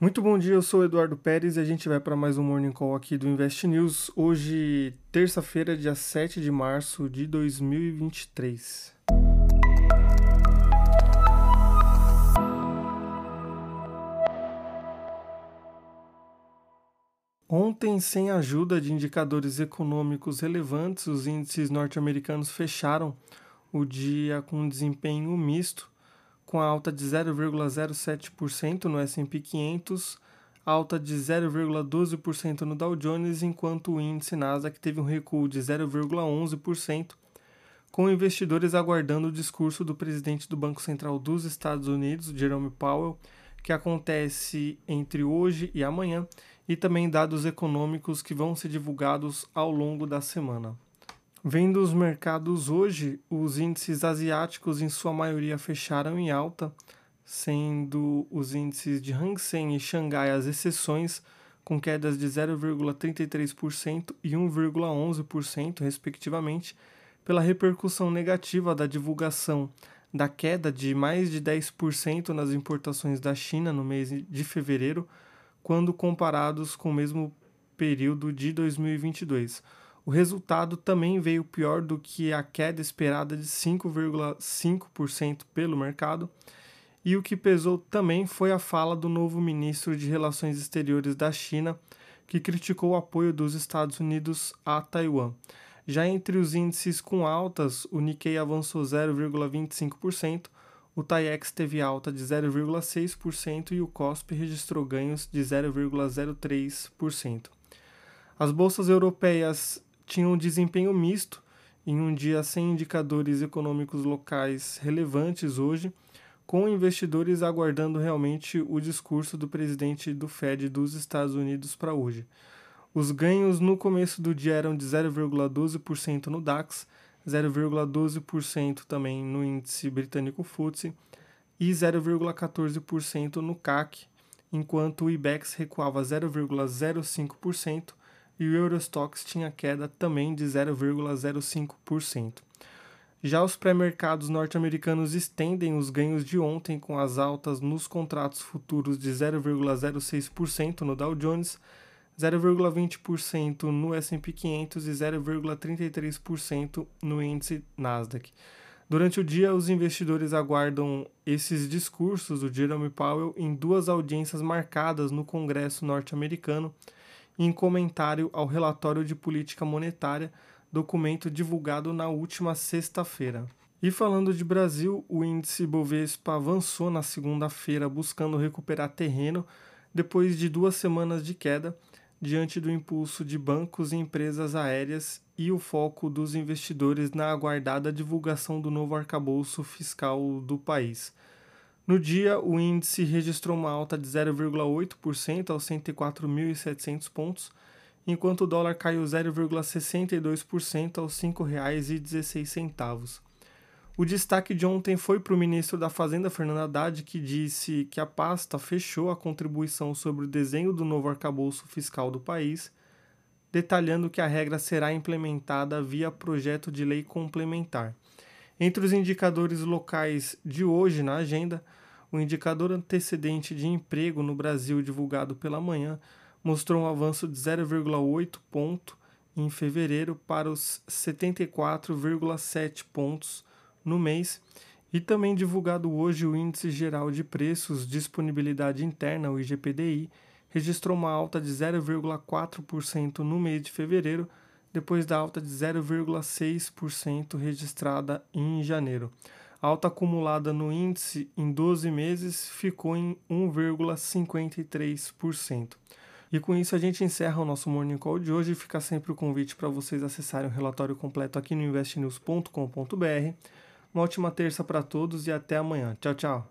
Muito bom dia, eu sou Eduardo Pérez e a gente vai para mais um Morning Call aqui do Invest News. Hoje, terça-feira, dia 7 de março de 2023. Ontem, sem ajuda de indicadores econômicos relevantes, os índices norte-americanos fecharam o dia com um desempenho misto com alta de 0,07% no S&P 500, alta de 0,12% no Dow Jones, enquanto o índice Nasdaq teve um recuo de 0,11%, com investidores aguardando o discurso do presidente do Banco Central dos Estados Unidos, Jerome Powell, que acontece entre hoje e amanhã, e também dados econômicos que vão ser divulgados ao longo da semana. Vendo os mercados hoje, os índices asiáticos em sua maioria fecharam em alta, sendo os índices de Hang Seng e Xangai as exceções, com quedas de 0,33% e 1,11%, respectivamente, pela repercussão negativa da divulgação da queda de mais de 10% nas importações da China no mês de fevereiro, quando comparados com o mesmo período de 2022 o resultado também veio pior do que a queda esperada de 5,5% pelo mercado. E o que pesou também foi a fala do novo ministro de Relações Exteriores da China, que criticou o apoio dos Estados Unidos a Taiwan. Já entre os índices com altas, o Nikkei avançou 0,25%, o TAIEX teve alta de 0,6% e o COSP registrou ganhos de 0,03%. As bolsas europeias tinham um desempenho misto em um dia sem indicadores econômicos locais relevantes hoje, com investidores aguardando realmente o discurso do presidente do Fed dos Estados Unidos para hoje. Os ganhos no começo do dia eram de 0,12% no DAX, 0,12% também no índice britânico FTSE e 0,14% no CAC, enquanto o IBEX recuava 0,05% e o Eurostox tinha queda também de 0,05%. Já os pré-mercados norte-americanos estendem os ganhos de ontem com as altas nos contratos futuros de 0,06% no Dow Jones, 0,20% no S&P 500 e 0,33% no índice Nasdaq. Durante o dia, os investidores aguardam esses discursos do Jerome Powell em duas audiências marcadas no Congresso norte-americano em comentário ao relatório de política monetária, documento divulgado na última sexta-feira. E falando de Brasil, o índice Bovespa avançou na segunda-feira buscando recuperar terreno depois de duas semanas de queda, diante do impulso de bancos e empresas aéreas e o foco dos investidores na aguardada divulgação do novo arcabouço fiscal do país. No dia, o índice registrou uma alta de 0,8% aos 104.700 pontos, enquanto o dólar caiu 0,62% aos R$ 5,16. O destaque de ontem foi para o ministro da Fazenda, Fernando Haddad, que disse que a pasta fechou a contribuição sobre o desenho do novo arcabouço fiscal do país, detalhando que a regra será implementada via projeto de lei complementar. Entre os indicadores locais de hoje na agenda, o indicador antecedente de emprego no Brasil divulgado pela manhã mostrou um avanço de 0,8 ponto em fevereiro para os 74,7 pontos no mês e também divulgado hoje o índice geral de preços disponibilidade interna, o IGPDI, registrou uma alta de 0,4% no mês de fevereiro, depois da alta de 0,6% registrada em janeiro. A alta acumulada no índice em 12 meses ficou em 1,53%. E com isso a gente encerra o nosso Morning Call de hoje. Fica sempre o convite para vocês acessarem o relatório completo aqui no investnews.com.br. Uma ótima terça para todos e até amanhã. Tchau, tchau.